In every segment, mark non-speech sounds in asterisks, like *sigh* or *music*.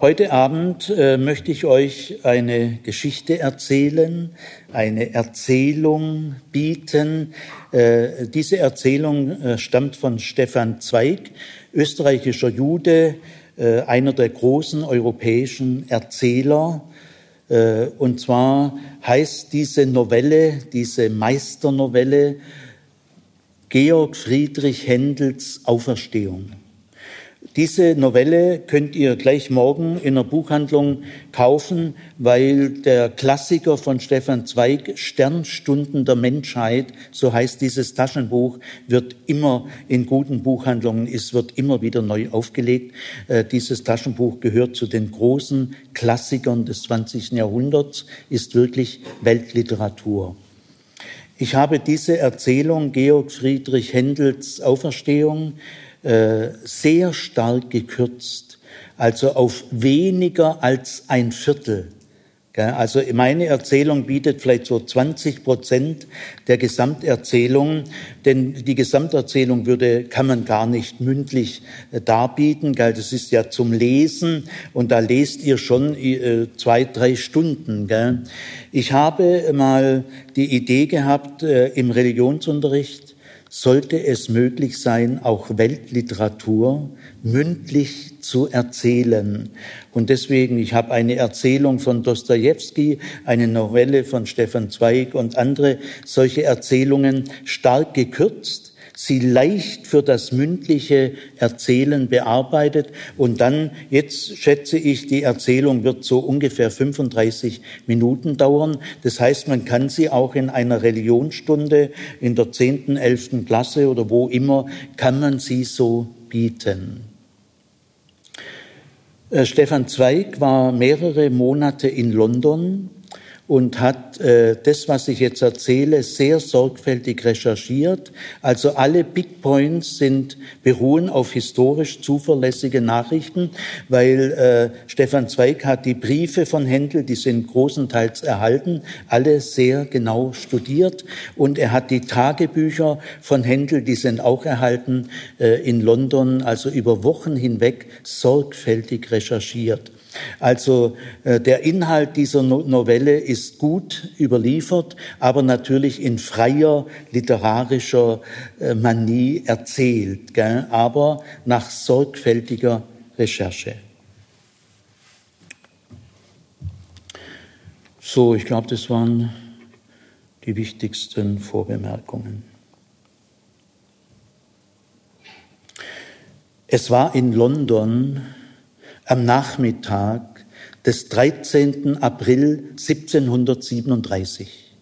Heute Abend äh, möchte ich euch eine Geschichte erzählen, eine Erzählung bieten. Äh, diese Erzählung äh, stammt von Stefan Zweig, österreichischer Jude, äh, einer der großen europäischen Erzähler. Äh, und zwar heißt diese Novelle, diese Meisternovelle, Georg Friedrich Händels Auferstehung. Diese Novelle könnt ihr gleich morgen in der Buchhandlung kaufen, weil der Klassiker von Stefan Zweig, Sternstunden der Menschheit, so heißt dieses Taschenbuch, wird immer in guten Buchhandlungen, es wird immer wieder neu aufgelegt. Äh, dieses Taschenbuch gehört zu den großen Klassikern des 20. Jahrhunderts, ist wirklich Weltliteratur. Ich habe diese Erzählung Georg Friedrich Händels Auferstehung äh, sehr stark gekürzt, also auf weniger als ein Viertel. Also meine Erzählung bietet vielleicht so 20 Prozent der Gesamterzählung, denn die Gesamterzählung würde, kann man gar nicht mündlich äh, darbieten, das ist ja zum Lesen und da lest ihr schon äh, zwei, drei Stunden. Ich habe mal die Idee gehabt im Religionsunterricht, sollte es möglich sein, auch Weltliteratur mündlich zu erzählen. Und deswegen, ich habe eine Erzählung von Dostoevsky, eine Novelle von Stefan Zweig und andere solche Erzählungen stark gekürzt sie leicht für das mündliche Erzählen bearbeitet und dann, jetzt schätze ich, die Erzählung wird so ungefähr 35 Minuten dauern. Das heißt, man kann sie auch in einer Religionsstunde in der zehnten, elften Klasse oder wo immer, kann man sie so bieten. Äh, Stefan Zweig war mehrere Monate in London und hat äh, das, was ich jetzt erzähle, sehr sorgfältig recherchiert. Also alle Big Points sind beruhen auf historisch zuverlässige Nachrichten, weil äh, Stefan Zweig hat die Briefe von Händel, die sind großenteils erhalten, alle sehr genau studiert und er hat die Tagebücher von Händel, die sind auch erhalten äh, in London, also über Wochen hinweg sorgfältig recherchiert. Also äh, der Inhalt dieser Novelle ist gut überliefert, aber natürlich in freier literarischer äh, Manie erzählt, gell? aber nach sorgfältiger Recherche. So, ich glaube, das waren die wichtigsten Vorbemerkungen. Es war in London am Nachmittag des 13. April 1737.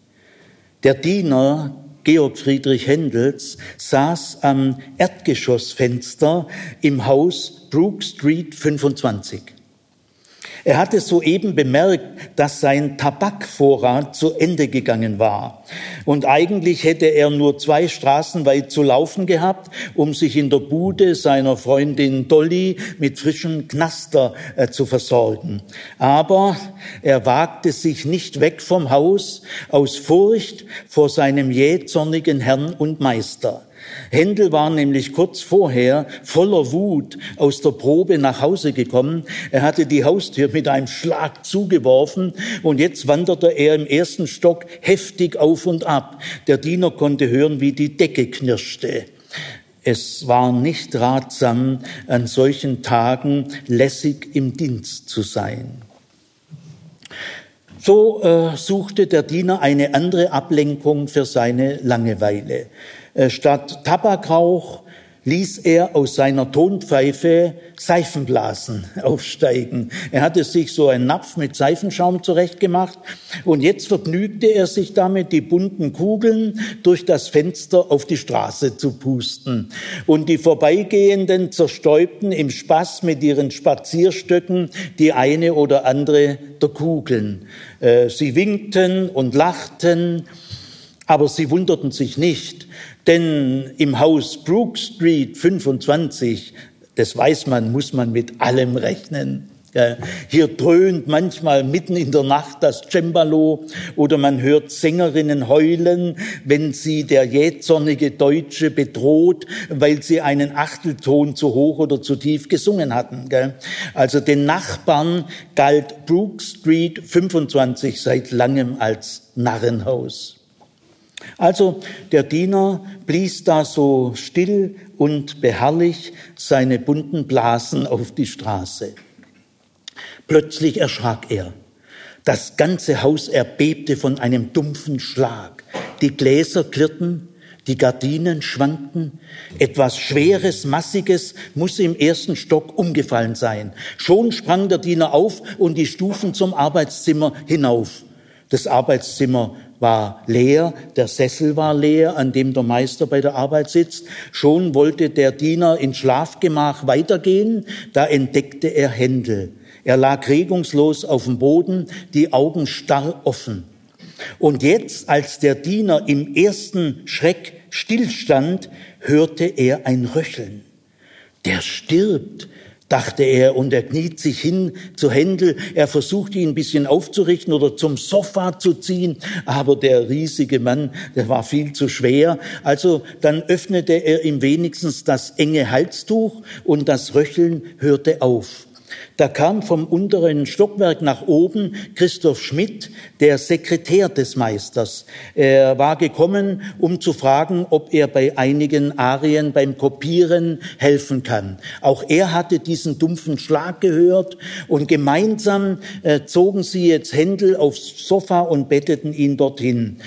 Der Diener Georg Friedrich Händels saß am Erdgeschossfenster im Haus Brook Street 25. Er hatte soeben bemerkt, dass sein Tabakvorrat zu Ende gegangen war. Und eigentlich hätte er nur zwei Straßen weit zu laufen gehabt, um sich in der Bude seiner Freundin Dolly mit frischem Knaster äh, zu versorgen. Aber er wagte sich nicht weg vom Haus aus Furcht vor seinem jähzornigen Herrn und Meister. Händel war nämlich kurz vorher voller Wut aus der Probe nach Hause gekommen. Er hatte die Haustür mit einem Schlag zugeworfen und jetzt wanderte er im ersten Stock heftig auf und ab. Der Diener konnte hören, wie die Decke knirschte. Es war nicht ratsam, an solchen Tagen lässig im Dienst zu sein. So äh, suchte der Diener eine andere Ablenkung für seine Langeweile. Äh, statt Tabakrauch ließ er aus seiner Tonpfeife Seifenblasen *laughs* aufsteigen. Er hatte sich so einen Napf mit Seifenschaum zurechtgemacht und jetzt vergnügte er sich damit, die bunten Kugeln durch das Fenster auf die Straße zu pusten. Und die Vorbeigehenden zerstäubten im Spaß mit ihren Spazierstöcken die eine oder andere der Kugeln. Äh, sie winkten und lachten, aber sie wunderten sich nicht, denn im Haus Brook Street 25, das weiß man, muss man mit allem rechnen. Hier dröhnt manchmal mitten in der Nacht das Cembalo oder man hört Sängerinnen heulen, wenn sie der jähzornige Deutsche bedroht, weil sie einen Achtelton zu hoch oder zu tief gesungen hatten. Also den Nachbarn galt Brook Street 25 seit langem als Narrenhaus. Also der Diener blies da so still und beharrlich seine bunten Blasen auf die Straße. Plötzlich erschrak er. Das ganze Haus erbebte von einem dumpfen Schlag. Die Gläser klirrten, die Gardinen schwankten. Etwas Schweres, Massiges muss im ersten Stock umgefallen sein. Schon sprang der Diener auf und die Stufen zum Arbeitszimmer hinauf. Das Arbeitszimmer war leer, der Sessel war leer, an dem der Meister bei der Arbeit sitzt. Schon wollte der Diener ins Schlafgemach weitergehen, da entdeckte er Händel. Er lag regungslos auf dem Boden, die Augen starr offen. Und jetzt, als der Diener im ersten Schreck stillstand, hörte er ein Röcheln. Der stirbt, dachte er, und er kniet sich hin zu Händel. Er versucht ihn ein bisschen aufzurichten oder zum Sofa zu ziehen, aber der riesige Mann, der war viel zu schwer. Also dann öffnete er ihm wenigstens das enge Halstuch und das Röcheln hörte auf. Da kam vom unteren Stockwerk nach oben Christoph Schmidt, der Sekretär des Meisters. Er war gekommen, um zu fragen, ob er bei einigen Arien beim Kopieren helfen kann. Auch er hatte diesen dumpfen Schlag gehört und gemeinsam äh, zogen sie jetzt Händel aufs Sofa und betteten ihn dorthin.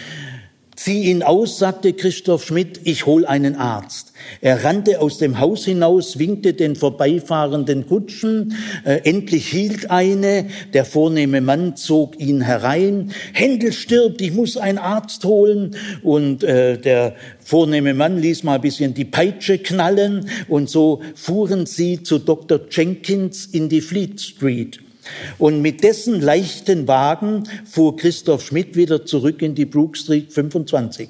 Zieh ihn aus, sagte Christoph Schmidt, ich hol einen Arzt. Er rannte aus dem Haus hinaus, winkte den vorbeifahrenden Kutschen. Äh, endlich hielt eine. Der vornehme Mann zog ihn herein. Händel stirbt, ich muss einen Arzt holen. Und äh, der vornehme Mann ließ mal ein bisschen die Peitsche knallen. Und so fuhren sie zu Dr. Jenkins in die Fleet Street. Und mit dessen leichten Wagen fuhr Christoph Schmidt wieder zurück in die Brook Street 25.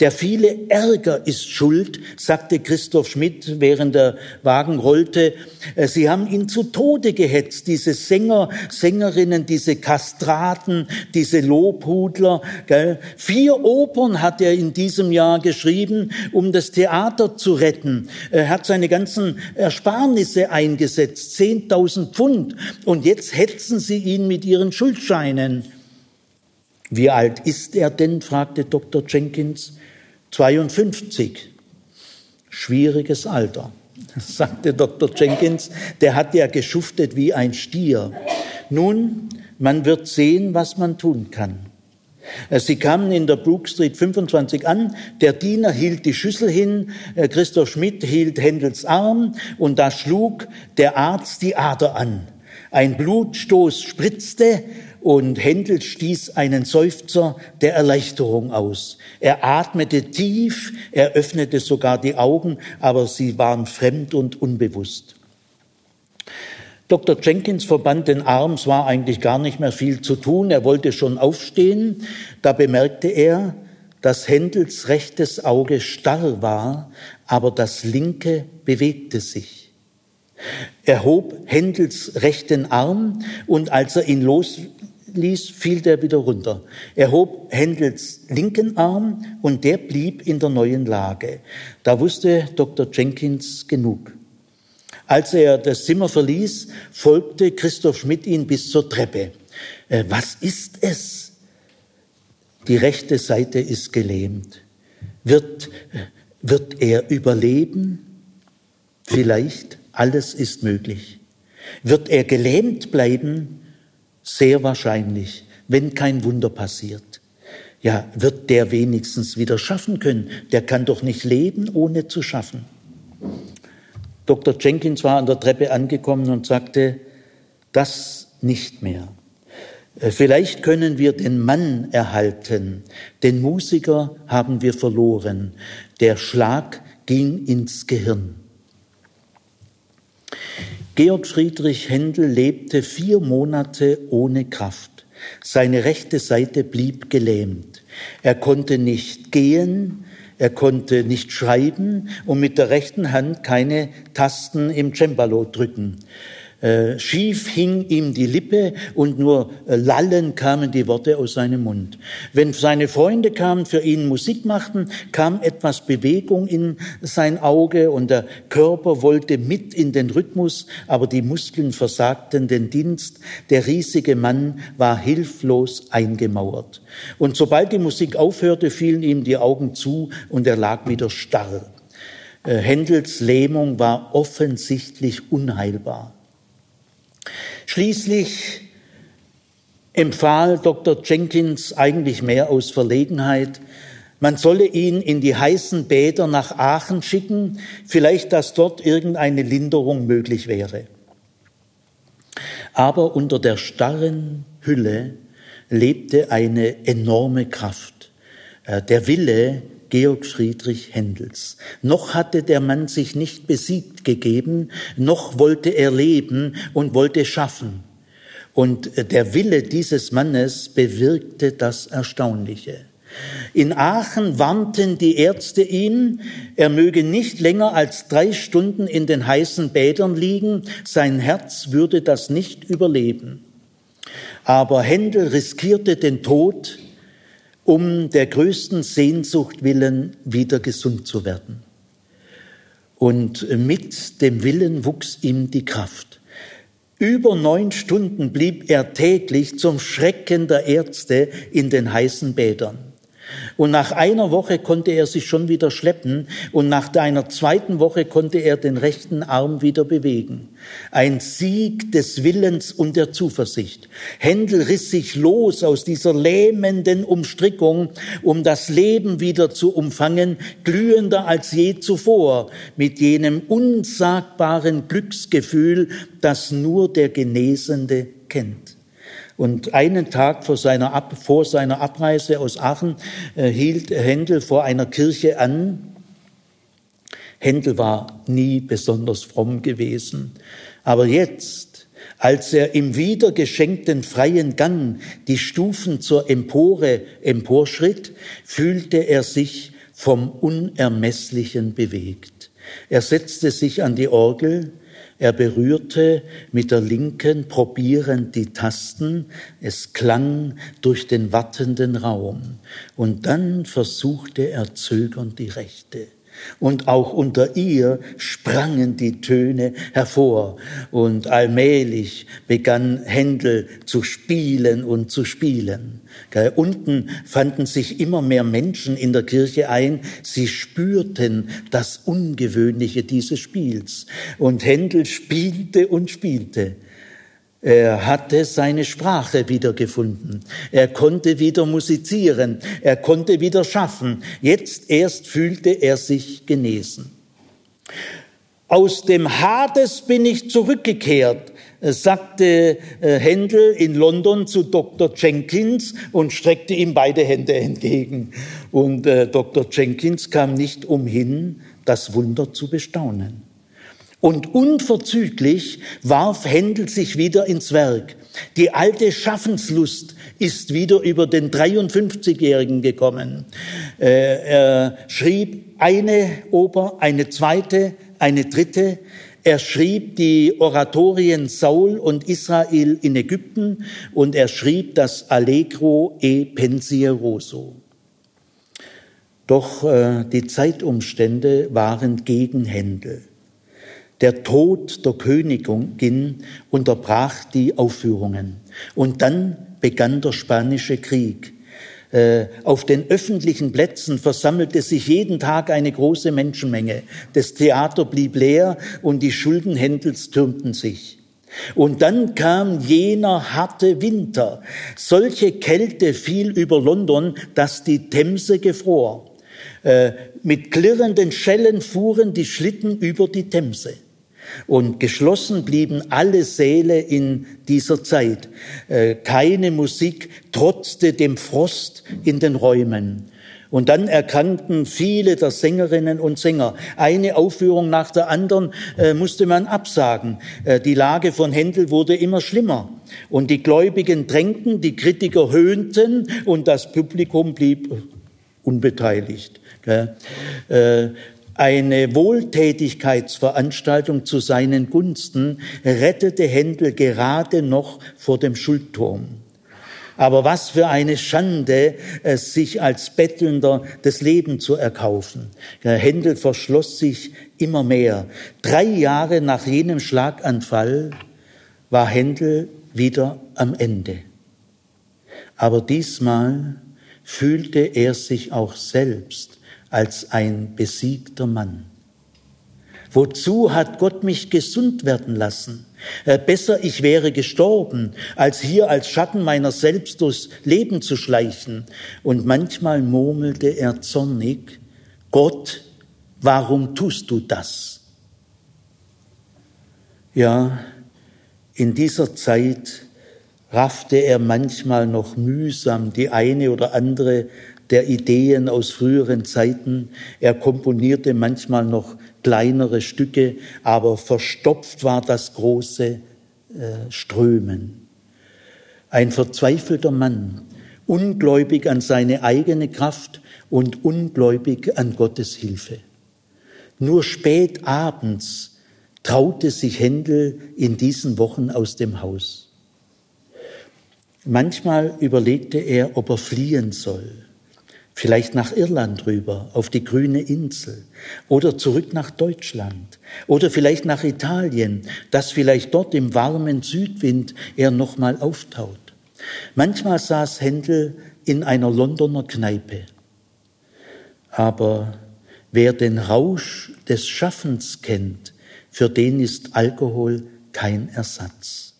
Der viele Ärger ist schuld, sagte Christoph Schmidt, während der Wagen rollte. Äh, sie haben ihn zu Tode gehetzt, diese Sänger, Sängerinnen, diese Kastraten, diese Lobhudler. Gell? Vier Opern hat er in diesem Jahr geschrieben, um das Theater zu retten. Er hat seine ganzen Ersparnisse eingesetzt, 10.000 Pfund. Und jetzt hetzen sie ihn mit ihren Schuldscheinen. Wie alt ist er denn? fragte Dr. Jenkins. 52. Schwieriges Alter, *laughs* sagte Dr. Jenkins. Der hat ja geschuftet wie ein Stier. Nun, man wird sehen, was man tun kann. Sie kamen in der Brook Street 25 an, der Diener hielt die Schüssel hin, Christoph Schmidt hielt Händels Arm und da schlug der Arzt die Ader an. Ein Blutstoß spritzte und Händel stieß einen Seufzer der Erleichterung aus. Er atmete tief, er öffnete sogar die Augen, aber sie waren fremd und unbewusst. Dr. Jenkins verband den Arm, es war eigentlich gar nicht mehr viel zu tun, er wollte schon aufstehen, da bemerkte er, dass Händels rechtes Auge starr war, aber das linke bewegte sich. Er hob Händels rechten Arm und als er ihn losließ, fiel der wieder runter. Er hob Händels linken Arm und der blieb in der neuen Lage. Da wusste Dr. Jenkins genug. Als er das Zimmer verließ, folgte Christoph Schmidt ihn bis zur Treppe. Äh, was ist es? Die rechte Seite ist gelähmt. Wird, äh, wird er überleben? Vielleicht. Alles ist möglich. Wird er gelähmt bleiben? Sehr wahrscheinlich, wenn kein Wunder passiert. Ja, wird der wenigstens wieder schaffen können? Der kann doch nicht leben, ohne zu schaffen. Dr. Jenkins war an der Treppe angekommen und sagte, das nicht mehr. Äh, vielleicht können wir den Mann erhalten, den Musiker haben wir verloren. Der Schlag ging ins Gehirn. Georg Friedrich Händel lebte vier Monate ohne Kraft. Seine rechte Seite blieb gelähmt. Er konnte nicht gehen, er konnte nicht schreiben und mit der rechten Hand keine Tasten im Cembalo drücken. Äh, schief hing ihm die Lippe und nur äh, lallend kamen die Worte aus seinem Mund. Wenn seine Freunde kamen, für ihn Musik machten, kam etwas Bewegung in sein Auge und der Körper wollte mit in den Rhythmus, aber die Muskeln versagten den Dienst. Der riesige Mann war hilflos eingemauert. Und sobald die Musik aufhörte, fielen ihm die Augen zu und er lag wieder starr. Äh, Händels Lähmung war offensichtlich unheilbar. Schließlich empfahl Dr. Jenkins eigentlich mehr aus Verlegenheit, man solle ihn in die heißen Bäder nach Aachen schicken, vielleicht dass dort irgendeine Linderung möglich wäre. Aber unter der starren Hülle lebte eine enorme Kraft. Äh, der Wille, Georg Friedrich Händels. Noch hatte der Mann sich nicht besiegt gegeben, noch wollte er leben und wollte schaffen. Und der Wille dieses Mannes bewirkte das Erstaunliche. In Aachen warnten die Ärzte ihn, er möge nicht länger als drei Stunden in den heißen Bädern liegen, sein Herz würde das nicht überleben. Aber Händel riskierte den Tod, um der größten Sehnsucht willen wieder gesund zu werden. Und mit dem Willen wuchs ihm die Kraft. Über neun Stunden blieb er täglich zum Schrecken der Ärzte in den heißen Bädern. Und nach einer Woche konnte er sich schon wieder schleppen und nach einer zweiten Woche konnte er den rechten Arm wieder bewegen. Ein Sieg des Willens und der Zuversicht. Händel riss sich los aus dieser lähmenden Umstrickung, um das Leben wieder zu umfangen, glühender als je zuvor, mit jenem unsagbaren Glücksgefühl, das nur der Genesende kennt. Und einen Tag vor seiner, Ab, vor seiner Abreise aus Aachen äh, hielt Händel vor einer Kirche an. Händel war nie besonders fromm gewesen. Aber jetzt, als er im wiedergeschenkten freien Gang die Stufen zur Empore emporschritt, fühlte er sich vom Unermesslichen bewegt. Er setzte sich an die Orgel, er berührte mit der linken probierend die Tasten, es klang durch den wattenden Raum, und dann versuchte er zögernd die rechte und auch unter ihr sprangen die Töne hervor und allmählich begann Händel zu spielen und zu spielen. Unten fanden sich immer mehr Menschen in der Kirche ein, sie spürten das Ungewöhnliche dieses Spiels und Händel *laughs* spielte und spielte. Er hatte seine Sprache wiedergefunden. Er konnte wieder musizieren. Er konnte wieder schaffen. Jetzt erst fühlte er sich genesen. Aus dem Hades bin ich zurückgekehrt, sagte äh, Händel in London zu Dr. Jenkins und streckte ihm beide Hände entgegen. Und äh, Dr. Jenkins kam nicht umhin, das Wunder zu bestaunen. Und unverzüglich warf Händel sich wieder ins Werk. Die alte Schaffenslust ist wieder über den 53-Jährigen gekommen. Äh, er schrieb eine Oper, eine zweite, eine dritte. Er schrieb die Oratorien Saul und Israel in Ägypten und er schrieb das Allegro e Pensieroso. Doch äh, die Zeitumstände waren gegen Händel. Der Tod der Königin unterbrach die Aufführungen. Und dann begann der Spanische Krieg. Äh, auf den öffentlichen Plätzen versammelte sich jeden Tag eine große Menschenmenge. Das Theater blieb leer und die Schuldenhändels türmten sich. Und dann kam jener harte Winter. Solche Kälte fiel über London, dass die Themse gefror. Äh, mit klirrenden Schellen fuhren die Schlitten über die Themse. Und geschlossen blieben alle Säle in dieser Zeit. Äh, keine Musik trotzte dem Frost in den Räumen. Und dann erkannten viele der Sängerinnen und Sänger. Eine Aufführung nach der anderen äh, musste man absagen. Äh, die Lage von Händel wurde immer schlimmer. Und die Gläubigen drängten, die Kritiker höhnten und das Publikum blieb unbeteiligt. Äh, Eine Wohltätigkeitsveranstaltung zu seinen Gunsten rettete Händel gerade noch vor dem Schuldturm. Aber was für eine Schande, sich als Bettelnder das Leben zu erkaufen. Händel verschloss sich immer mehr. Drei Jahre nach jenem Schlaganfall war Händel wieder am Ende. Aber diesmal fühlte er sich auch selbst als ein besiegter Mann. Wozu hat Gott mich gesund werden lassen? Äh, besser ich wäre gestorben, als hier als Schatten meiner selbst durchs Leben zu schleichen. Und manchmal murmelte er zornig, Gott, warum tust du das? Ja, in dieser Zeit raffte er manchmal noch mühsam die eine oder andere der Ideen aus früheren Zeiten. Er komponierte manchmal noch kleinere Stücke, aber verstopft war das große äh, Strömen. Ein verzweifelter Mann, ungläubig an seine eigene Kraft und ungläubig an Gottes Hilfe. Nur spät abends traute sich Händel in diesen Wochen aus dem Haus. Manchmal überlegte er, ob er fliehen soll. Vielleicht nach Irland rüber, auf die grüne Insel oder zurück nach Deutschland oder vielleicht nach Italien, dass vielleicht dort im warmen Südwind er nochmal auftaut. Manchmal saß Händel in einer Londoner Kneipe. Aber wer den Rausch des Schaffens kennt, für den ist Alkohol kein Ersatz.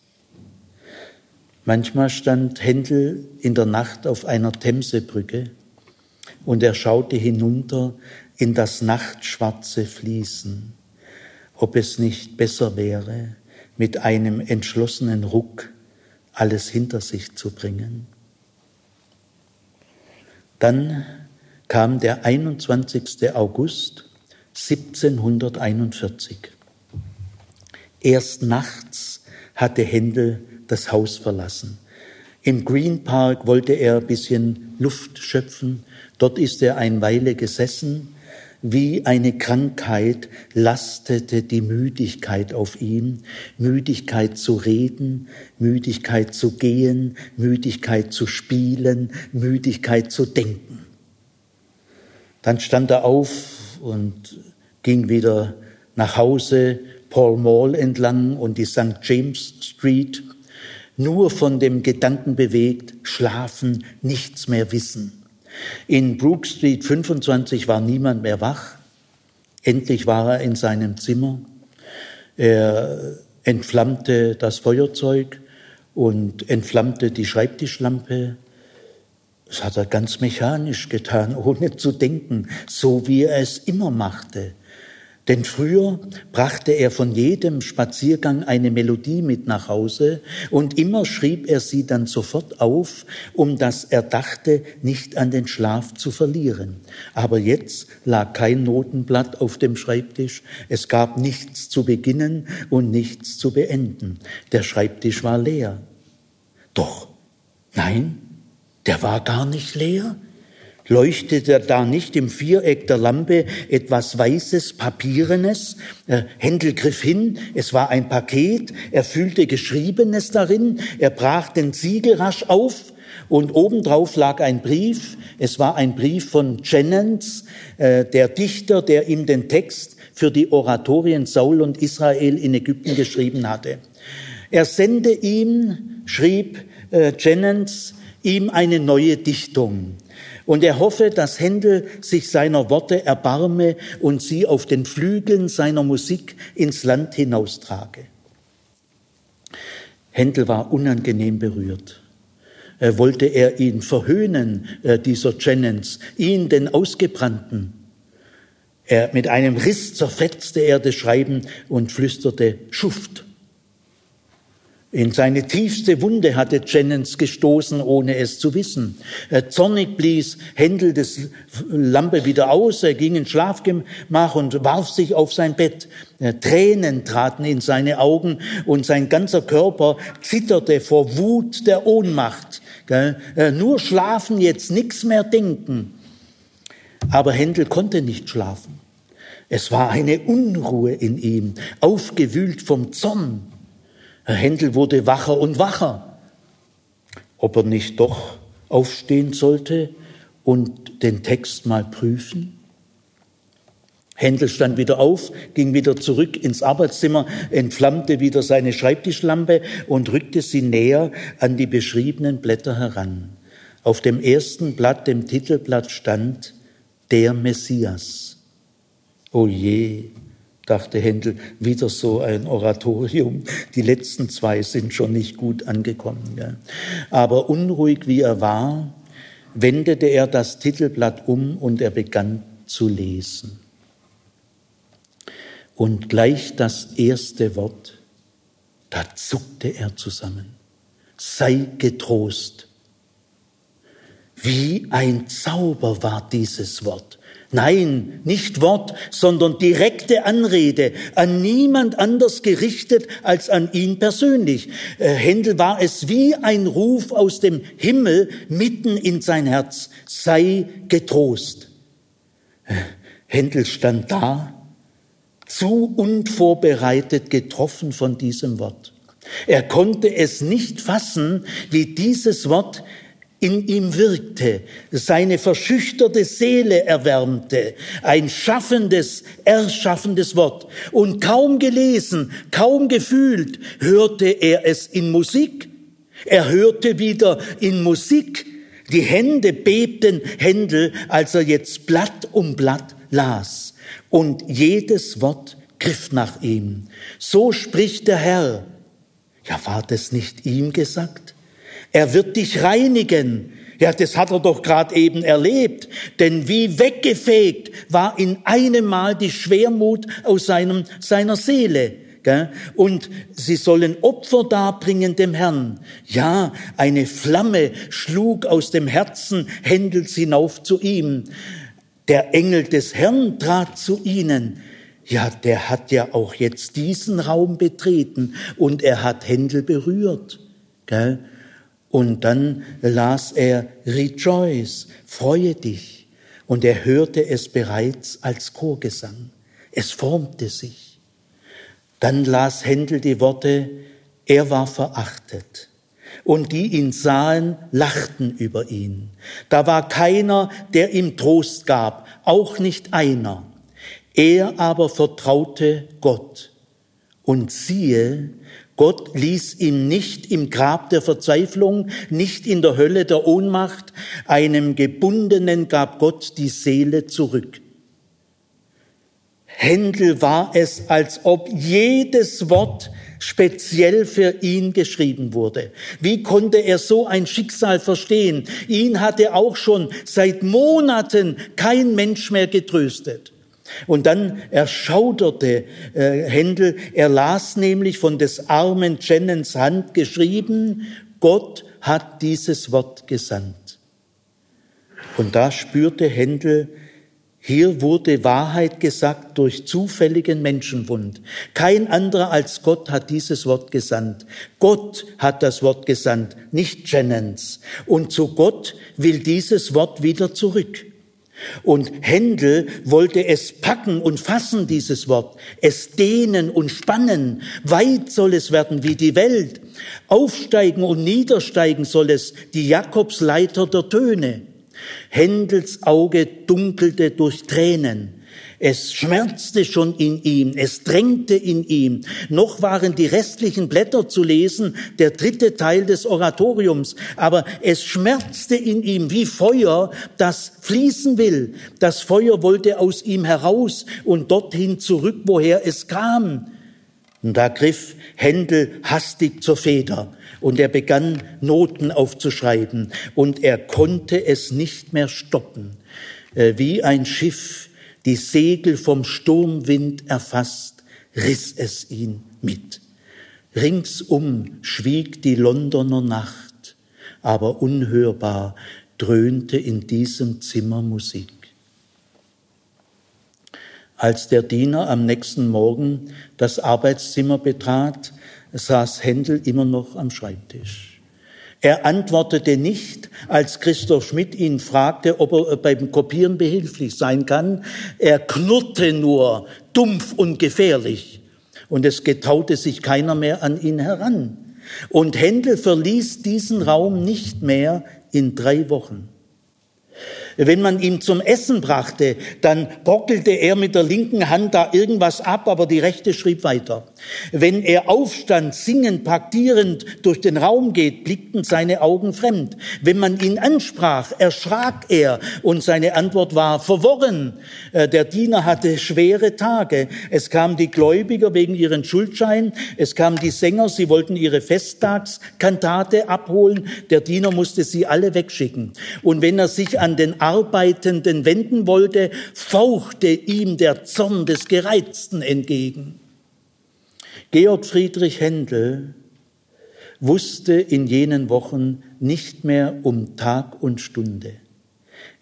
Manchmal stand Händel in der Nacht auf einer Themsebrücke und er schaute hinunter in das nachtschwarze Fließen, ob es nicht besser wäre, mit einem entschlossenen Ruck alles hinter sich zu bringen. Dann kam der 21. August 1741. Erst nachts hatte Händel das Haus verlassen. Im Green Park wollte er ein bisschen Luft schöpfen. Dort ist er ein Weile gesessen. Wie eine Krankheit lastete die Müdigkeit auf ihm. Müdigkeit zu reden, Müdigkeit zu gehen, Müdigkeit zu spielen, Müdigkeit zu denken. Dann stand er auf und ging wieder nach Hause, Paul Mall entlang und die St. James Street nur von dem Gedanken bewegt, schlafen, nichts mehr wissen. In Brook Street 25 war niemand mehr wach. Endlich war er in seinem Zimmer. Er entflammte das Feuerzeug und entflammte die Schreibtischlampe. Das hat er ganz mechanisch getan, *laughs* ohne zu denken, so wie er es immer machte. Denn früher brachte er von jedem Spaziergang eine Melodie mit nach Hause und immer schrieb er sie dann sofort auf, um das Erdachte nicht an den Schlaf zu verlieren. Aber jetzt lag kein Notenblatt auf dem Schreibtisch, es gab nichts zu beginnen und nichts zu beenden. Der Schreibtisch war leer. Doch, nein, der war gar nicht leer. Leuchtete da nicht im Viereck der Lampe etwas Weißes, Papierenes? Händel griff hin, es war ein Paket, er fühlte Geschriebenes darin, er brach den Siegel rasch auf und obendrauf lag ein Brief. Es war ein Brief von Jennens, äh, der Dichter, der ihm den Text für die Oratorien Saul und Israel in Ägypten geschrieben hatte. Er sende ihm, schrieb äh, Jennens, ihm eine neue Dichtung. Und er hoffe, dass Händel sich seiner Worte erbarme und sie auf den Flügeln seiner Musik ins Land hinaustrage. Händel war unangenehm berührt. Er wollte er ihn verhöhnen, äh, dieser Jennens, ihn, den Ausgebrannten. Er, mit einem Riss zerfetzte er das Schreiben und flüsterte Schuft. In seine tiefste Wunde hatte Jennens gestoßen, ohne es zu wissen. Er zornig blies Händel des Lampe wieder aus, er ging ins Schlafgemach und warf sich auf sein Bett. Tränen traten in seine Augen und sein ganzer Körper zitterte vor Wut der Ohnmacht. Nur schlafen, jetzt nichts mehr denken. Aber Händel konnte nicht schlafen. Es war eine Unruhe in ihm, aufgewühlt vom Zorn. Herr Händel wurde wacher und wacher. Ob er nicht doch aufstehen sollte und den Text mal prüfen? Händel stand wieder auf, ging wieder zurück ins Arbeitszimmer, entflammte wieder seine Schreibtischlampe und rückte sie näher an die beschriebenen Blätter heran. Auf dem ersten Blatt, dem Titelblatt, stand der Messias. O je, dachte Händel, wieder so ein Oratorium. Die letzten zwei sind schon nicht gut angekommen. Ja. Aber unruhig wie er war, wendete er das Titelblatt um und er begann zu lesen. Und gleich das erste Wort, da zuckte er zusammen. Sei getrost. Wie ein Zauber war dieses Wort. Nein, nicht Wort, sondern direkte Anrede, an niemand anders gerichtet als an ihn persönlich. Äh, Händel war es wie ein Ruf aus dem Himmel mitten in sein Herz. Sei getrost. Äh, Händel stand da, zu unvorbereitet getroffen von diesem Wort. Er konnte es nicht fassen, wie dieses Wort in ihm wirkte, seine verschüchterte Seele erwärmte, ein schaffendes, erschaffendes Wort. Und kaum gelesen, kaum gefühlt, hörte er es in Musik. Er hörte wieder in Musik. Die Hände bebten Händel, als er jetzt Blatt um Blatt las. Und jedes Wort griff nach ihm. So spricht der Herr. Ja, war das nicht ihm gesagt? Er wird dich reinigen. Ja, das hat er doch gerade eben erlebt. Denn wie weggefegt war in einem Mal die Schwermut aus seinem, seiner Seele. Und sie sollen Opfer darbringen dem Herrn. Ja, eine Flamme schlug aus dem Herzen Händels hinauf zu ihm. Der Engel des Herrn trat zu ihnen. Ja, der hat ja auch jetzt diesen Raum betreten und er hat Händel berührt. Gell? Und dann las er Rejoice, freue dich. Und er hörte es bereits als Chorgesang. Es formte sich. Dann las Händel die Worte, er war verachtet. Und die ihn sahen, lachten über ihn. Da war keiner, der ihm Trost gab, auch nicht einer. Er aber vertraute Gott. Und siehe, Gott ließ ihn nicht im Grab der Verzweiflung, nicht in der Hölle der Ohnmacht. Einem Gebundenen gab Gott die Seele zurück. Händel war es, als ob jedes Wort speziell für ihn geschrieben wurde. Wie konnte er so ein Schicksal verstehen? Ihn hatte auch schon seit Monaten kein Mensch mehr getröstet. Und dann erschauderte äh, Händel, er las nämlich von des armen Jennens Hand geschrieben, Gott hat dieses Wort gesandt. Und da spürte Händel, hier wurde Wahrheit gesagt durch zufälligen Menschenwund. Kein anderer als Gott hat dieses Wort gesandt. Gott hat das Wort gesandt, nicht Jennens. Und zu Gott will dieses Wort wieder zurück. Und Händel wollte es packen und fassen, dieses Wort, es dehnen und spannen. Weit soll es werden wie die Welt. Aufsteigen und niedersteigen soll es, die Jakobsleiter der Töne. Händels Auge dunkelte durch Tränen. Es schmerzte schon in ihm, es drängte in ihm. Noch waren die restlichen Blätter zu lesen, der dritte Teil des Oratoriums, aber es schmerzte in ihm wie Feuer, das fließen will. Das Feuer wollte aus ihm heraus und dorthin zurück, woher es kam. Und da griff Händel hastig zur Feder und er begann Noten aufzuschreiben und er konnte es nicht mehr stoppen. Äh, wie ein Schiff, die Segel vom Sturmwind erfasst, riss es ihn mit. Ringsum schwieg die Londoner Nacht, aber unhörbar dröhnte in diesem Zimmer Musik. Als der Diener am nächsten Morgen das Arbeitszimmer betrat, saß Händel immer noch am Schreibtisch. Er antwortete nicht, als Christoph Schmidt ihn fragte, ob er beim Kopieren behilflich sein kann. Er knurrte nur, dumpf und gefährlich. Und es getaute sich keiner mehr an ihn heran. Und Händel verließ diesen Raum nicht mehr in drei Wochen. Wenn man ihm zum Essen brachte, dann brockelte er mit der linken Hand da irgendwas ab, aber die rechte schrieb weiter. Wenn er aufstand, singend, paktierend durch den Raum geht, blickten seine Augen fremd. Wenn man ihn ansprach, erschrak er und seine Antwort war verworren. Äh, der Diener hatte schwere Tage. Es kamen die Gläubiger wegen ihren Schuldschein. Es kamen die Sänger, sie wollten ihre Festtagskantate abholen. Der Diener musste sie alle wegschicken. Und wenn er sich an den Arbeitenden wenden wollte, fauchte ihm der Zorn des Gereizten entgegen. Georg Friedrich Händel wusste in jenen Wochen nicht mehr um Tag und Stunde.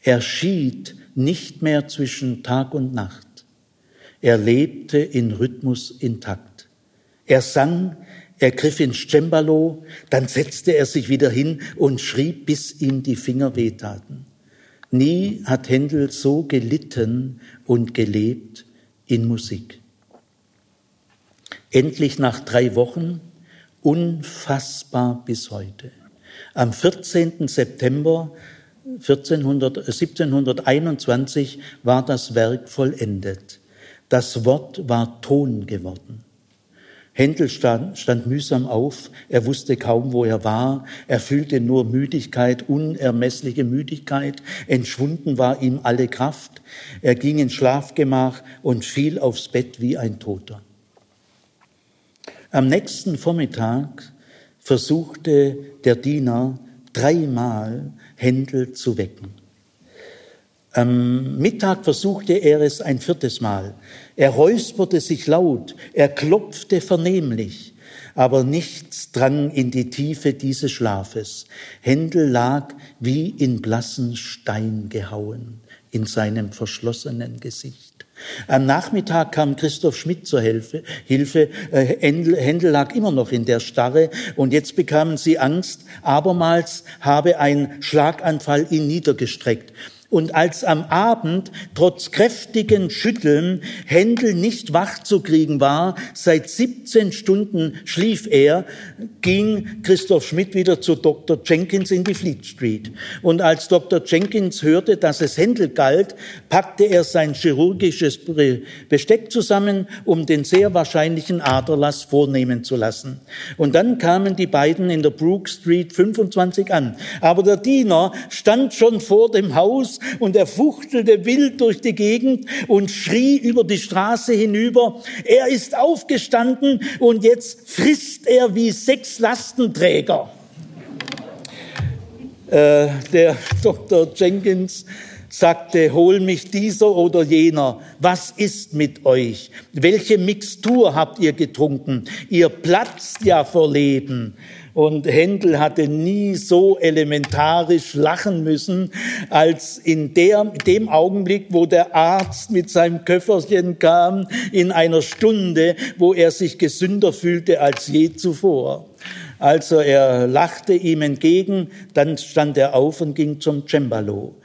Er schied nicht mehr zwischen Tag und Nacht. Er lebte in Rhythmus intakt. Er sang, er griff ins Cembalo, dann setzte er sich wieder hin und schrieb, bis ihm die Finger wehtaten. Nie hat Händel so gelitten und gelebt in Musik. Endlich nach drei Wochen, unfassbar bis heute. Am 14. September 1400, 1721 war das Werk vollendet. Das Wort war Ton geworden. Händel stand, stand mühsam auf, er wusste kaum, wo er war, er fühlte nur Müdigkeit, unermessliche Müdigkeit, entschwunden war ihm alle Kraft, er ging ins Schlafgemach und fiel aufs Bett wie ein Toter. Am nächsten Vormittag versuchte der Diener dreimal Händel zu wecken. Am Mittag versuchte er es ein viertes Mal. Er räusperte sich laut, er klopfte vernehmlich, aber nichts drang in die Tiefe dieses Schlafes. Händel lag wie in blassen Stein gehauen in seinem verschlossenen Gesicht. Am Nachmittag kam Christoph Schmidt zur Hilfe. Äh, Händel lag immer noch in der Starre und jetzt bekamen sie Angst. Abermals habe ein Schlaganfall ihn niedergestreckt. Und als am Abend trotz kräftigen Schütteln Händel nicht wach zu kriegen war, seit 17 Stunden schlief er, ging Christoph Schmidt wieder zu Dr. Jenkins in die Fleet Street. Und als Dr. Jenkins hörte, dass es Händel galt, packte er sein chirurgisches Besteck zusammen, um den sehr wahrscheinlichen Aderlass vornehmen zu lassen. Und dann kamen die beiden in der Brook Street 25 an. Aber der Diener stand schon vor dem Haus und er fuchtelte wild durch die Gegend und schrie über die Straße hinüber, er ist aufgestanden und jetzt frisst er wie sechs Lastenträger. Äh, der *laughs* Dr. Jenkins sagte, hol mich dieser oder jener. Was ist mit euch? Welche Mixtur habt ihr getrunken? Ihr platzt ja vor Leben. Und Händel hatte nie so elementarisch lachen müssen, als in der, dem Augenblick, wo der Arzt mit seinem Köfferchen kam, in einer Stunde, wo er sich gesünder fühlte als je zuvor. Also er lachte ihm entgegen, dann stand er auf und ging zum Cembalo.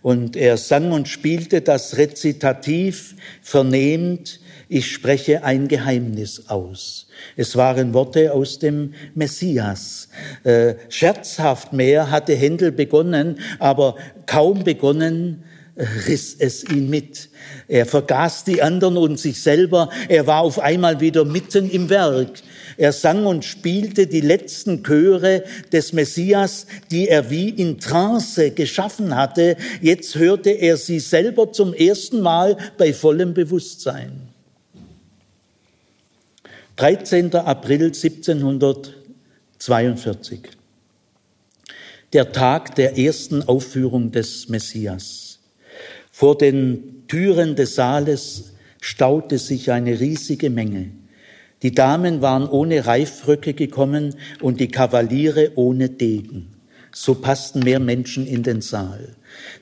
Und er sang und spielte das Rezitativ vernehmend, ich spreche ein Geheimnis aus. Es waren Worte aus dem Messias. Äh, scherzhaft mehr hatte Händel begonnen, aber kaum begonnen, äh, riss es ihn mit. Er vergaß die anderen und sich selber. Er war auf einmal wieder mitten im Werk. Er sang und spielte die letzten Chöre des Messias, die er wie in Trance geschaffen hatte. Jetzt hörte er sie selber zum ersten Mal bei vollem Bewusstsein. 13. April 1742. Der Tag der ersten Aufführung des Messias. Vor den Türen des Saales staute sich eine riesige Menge. Die Damen waren ohne Reifröcke gekommen und die Kavaliere ohne Degen. So passten mehr Menschen in den Saal.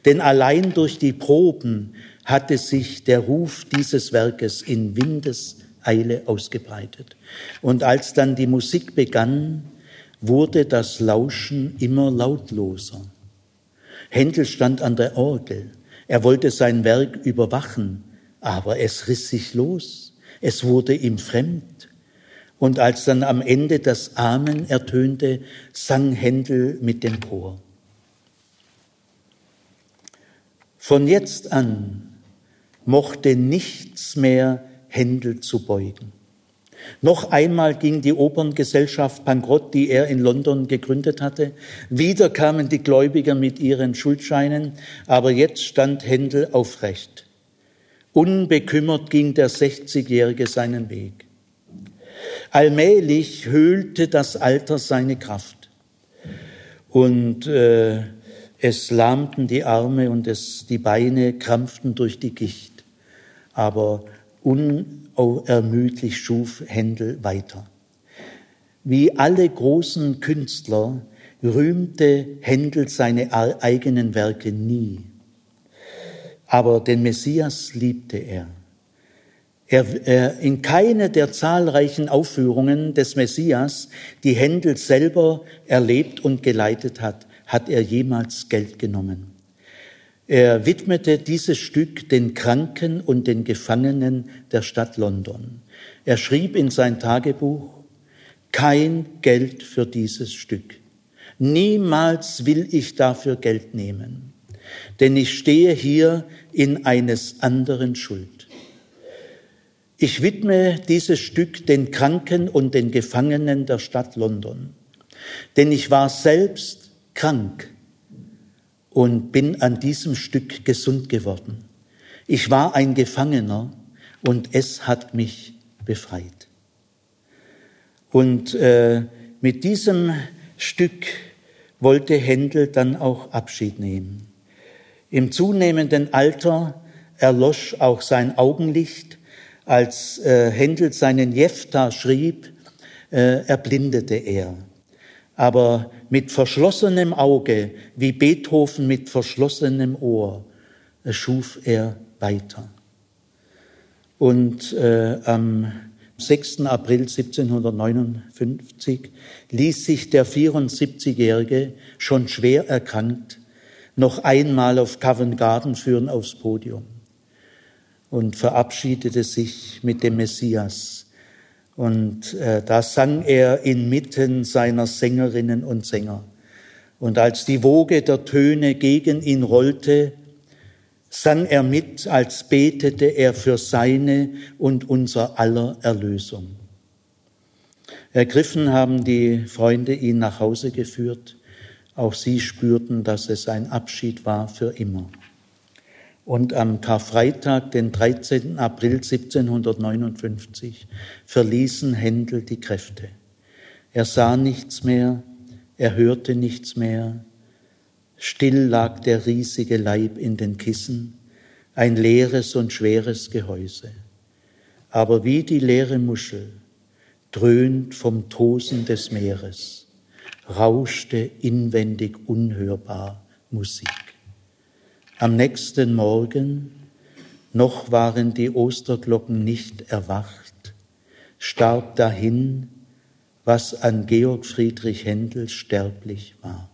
Denn allein durch die Proben hatte sich der Ruf dieses Werkes in Windes Eile ausgebreitet. Und als dann die Musik begann wurde das Lauschen immer lautloser. Händel stand an der Orgel. Er wollte sein Werk überwachen, aber es riss sich los. Es wurde ihm fremd. Und als dann am Ende das Amen ertönte, sang Händel mit dem Chor. Von jetzt an mochte nichts mehr Händel zu beugen. Noch einmal ging die Operngesellschaft bankrott, die er in London gegründet hatte. Wieder kamen die Gläubiger mit ihren Schuldscheinen, aber jetzt stand Händel aufrecht. Unbekümmert ging der 60-Jährige seinen Weg. Allmählich höhlte das Alter seine Kraft und äh, es lahmten die Arme und es, die Beine krampften durch die Gicht. Aber unermüdlich schuf Händel weiter. Wie alle großen Künstler rühmte Händel seine eigenen Werke nie. Aber den Messias liebte er. Er, er, in keine der zahlreichen Aufführungen des Messias, die Händel selber erlebt und geleitet hat, hat er jemals Geld genommen. Er widmete dieses Stück den Kranken und den Gefangenen der Stadt London. Er schrieb in sein Tagebuch, kein Geld für dieses Stück. Niemals will ich dafür Geld nehmen, denn ich stehe hier in eines anderen Schuld. Ich widme dieses Stück den Kranken und den Gefangenen der Stadt London, denn ich war selbst krank und bin an diesem Stück gesund geworden. Ich war ein Gefangener und es hat mich befreit. Und äh, mit diesem Stück wollte Händel dann auch Abschied nehmen. Im zunehmenden Alter erlosch auch sein Augenlicht. Als äh, Händel seinen Jefta schrieb, äh, erblindete er aber mit verschlossenem Auge, wie Beethoven mit verschlossenem Ohr, schuf er weiter. Und äh, am 6. April 1759 ließ sich der 74-Jährige, schon schwer erkrankt, noch einmal auf Covent Garden führen aufs Podium und verabschiedete sich mit dem Messias, und äh, da sang er inmitten seiner Sängerinnen und Sänger. Und als die Woge der Töne gegen ihn rollte, sang er mit, als betete er für seine und unser aller Erlösung. Ergriffen haben die Freunde ihn nach Hause geführt. Auch sie spürten, dass es ein Abschied war für immer. Und am Karfreitag, den 13. April 1759, verließen Händel die Kräfte. Er sah nichts mehr, er hörte nichts mehr. Still lag der riesige Leib in den Kissen, ein leeres und schweres Gehäuse. Aber wie die leere Muschel, dröhnt vom Tosen des Meeres, rauschte inwendig unhörbar Musik. Am nächsten Morgen, noch waren die Osterglocken nicht erwacht, starb dahin, was an Georg Friedrich Händel sterblich war.